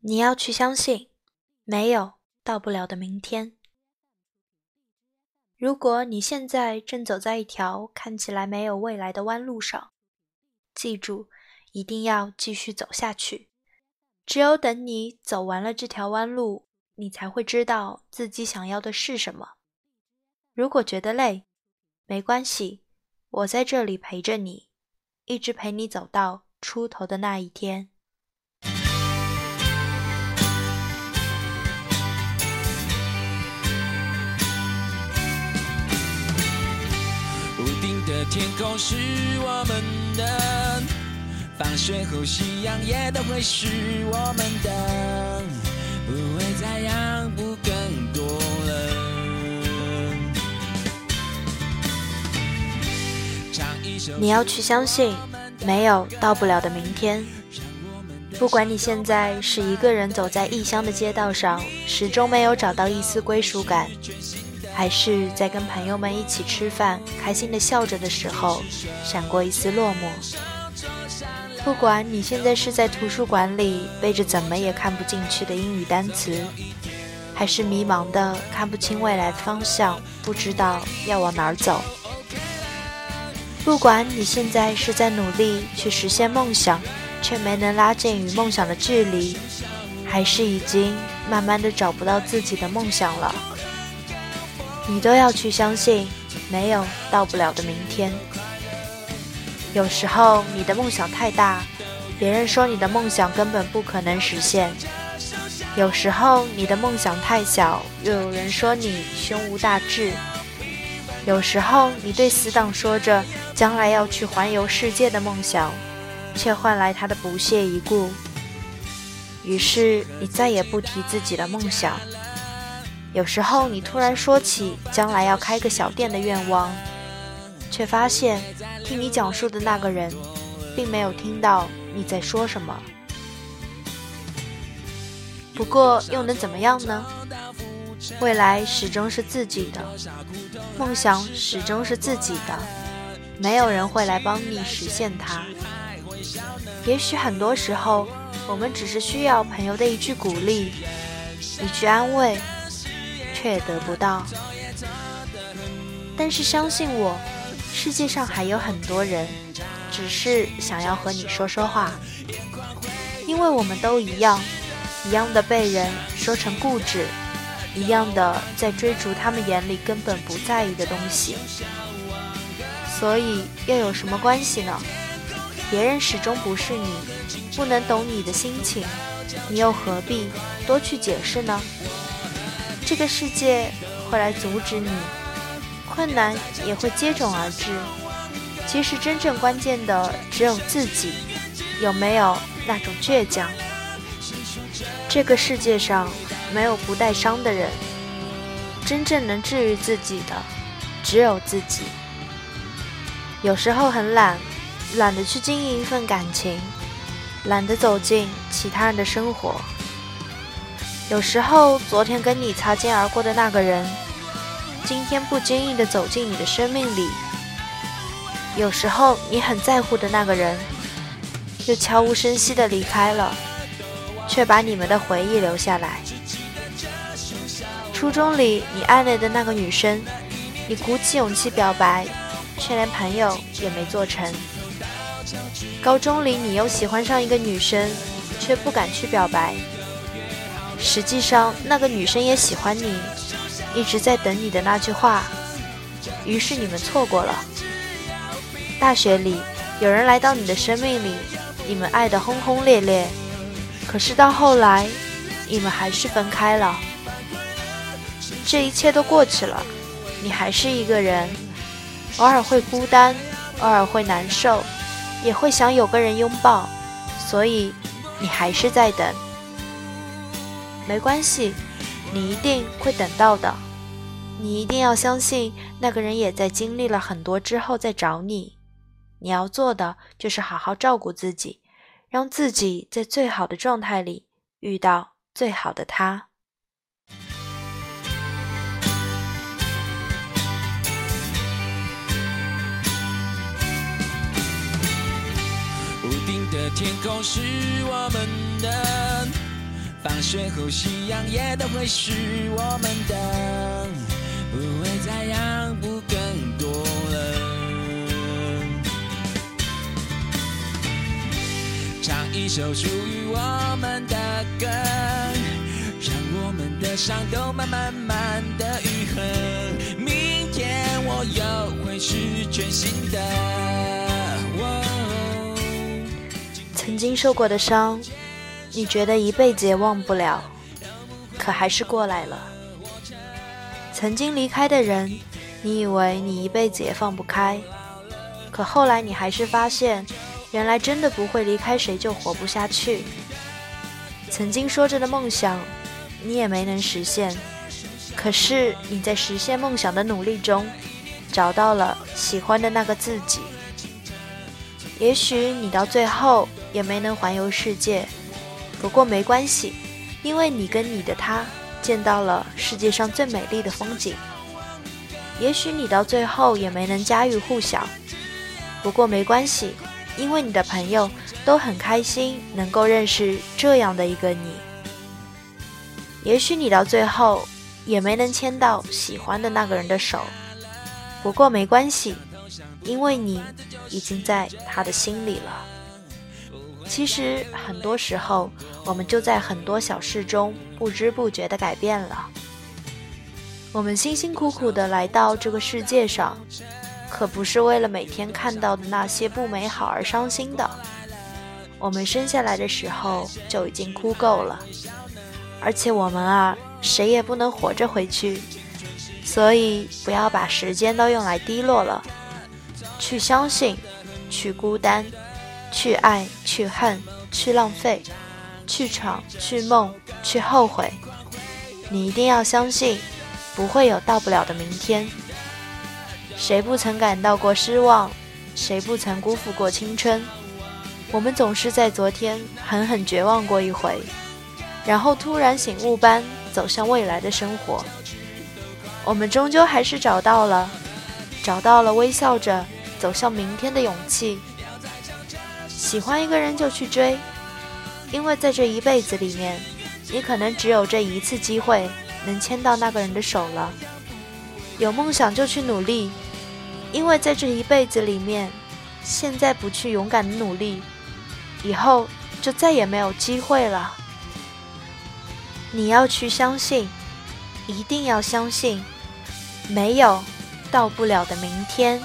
你要去相信，没有到不了的明天。如果你现在正走在一条看起来没有未来的弯路上，记住，一定要继续走下去。只有等你走完了这条弯路，你才会知道自己想要的是什么。如果觉得累，没关系，我在这里陪着你，一直陪你走到出头的那一天。天空是我们的，放学后夕阳也都会是我们的，不会再让步更多了。你要去相信，没有到不了的明天。不管你现在是一个人走在异乡的街道上，始终没有找到一丝归属感。还是在跟朋友们一起吃饭，开心的笑着的时候，闪过一丝落寞。不管你现在是在图书馆里背着怎么也看不进去的英语单词，还是迷茫的看不清未来的方向，不知道要往哪儿走。不管你现在是在努力去实现梦想，却没能拉近与梦想的距离，还是已经慢慢的找不到自己的梦想了。你都要去相信，没有到不了的明天。有时候你的梦想太大，别人说你的梦想根本不可能实现；有时候你的梦想太小，又有人说你胸无大志；有时候你对死党说着将来要去环游世界的梦想，却换来他的不屑一顾。于是你再也不提自己的梦想。有时候你突然说起将来要开个小店的愿望，却发现听你讲述的那个人，并没有听到你在说什么。不过又能怎么样呢？未来始终是自己的，梦想始终是自己的，没有人会来帮你实现它。也许很多时候，我们只是需要朋友的一句鼓励，一句安慰。却得不到，但是相信我，世界上还有很多人，只是想要和你说说话，因为我们都一样，一样的被人说成固执，一样的在追逐他们眼里根本不在意的东西，所以又有什么关系呢？别人始终不是你，不能懂你的心情，你又何必多去解释呢？这个世界会来阻止你，困难也会接踵而至。其实真正关键的只有自己，有没有那种倔强？这个世界上没有不带伤的人，真正能治愈自己的只有自己。有时候很懒，懒得去经营一份感情，懒得走进其他人的生活。有时候，昨天跟你擦肩而过的那个人，今天不经意的走进你的生命里。有时候，你很在乎的那个人，又悄无声息的离开了，却把你们的回忆留下来。初中里你暗恋的那个女生，你鼓起勇气表白，却连朋友也没做成。高中里你又喜欢上一个女生，却不敢去表白。实际上，那个女生也喜欢你，一直在等你的那句话。于是你们错过了。大学里，有人来到你的生命里，你们爱得轰轰烈烈。可是到后来，你们还是分开了。这一切都过去了，你还是一个人，偶尔会孤单，偶尔会难受，也会想有个人拥抱。所以，你还是在等。没关系，你一定会等到的。你一定要相信，那个人也在经历了很多之后再找你。你要做的就是好好照顾自己，让自己在最好的状态里遇到最好的他。屋顶的天空是我们的。放学后夕阳也都会是我们的，不会再让步更多了。唱一首属于我们的歌，让我们的伤都慢慢慢的愈合。明天我又会是全新的。曾经受过的伤。你觉得一辈子也忘不了，可还是过来了。曾经离开的人，你以为你一辈子也放不开，可后来你还是发现，原来真的不会离开谁就活不下去。曾经说着的梦想，你也没能实现，可是你在实现梦想的努力中，找到了喜欢的那个自己。也许你到最后也没能环游世界。不过没关系，因为你跟你的他见到了世界上最美丽的风景。也许你到最后也没能家喻户晓，不过没关系，因为你的朋友都很开心能够认识这样的一个你。也许你到最后也没能牵到喜欢的那个人的手，不过没关系，因为你已经在他的心里了。其实很多时候，我们就在很多小事中不知不觉地改变了。我们辛辛苦苦地来到这个世界上，可不是为了每天看到的那些不美好而伤心的。我们生下来的时候就已经哭够了，而且我们啊，谁也不能活着回去，所以不要把时间都用来低落了，去相信，去孤单。去爱，去恨，去浪费，去闯，去梦，去后悔。你一定要相信，不会有到不了的明天。谁不曾感到过失望？谁不曾辜负过青春？我们总是在昨天狠狠绝望过一回，然后突然醒悟般走向未来的生活。我们终究还是找到了，找到了微笑着走向明天的勇气。喜欢一个人就去追，因为在这一辈子里面，你可能只有这一次机会能牵到那个人的手了。有梦想就去努力，因为在这一辈子里面，现在不去勇敢的努力，以后就再也没有机会了。你要去相信，一定要相信，没有到不了的明天。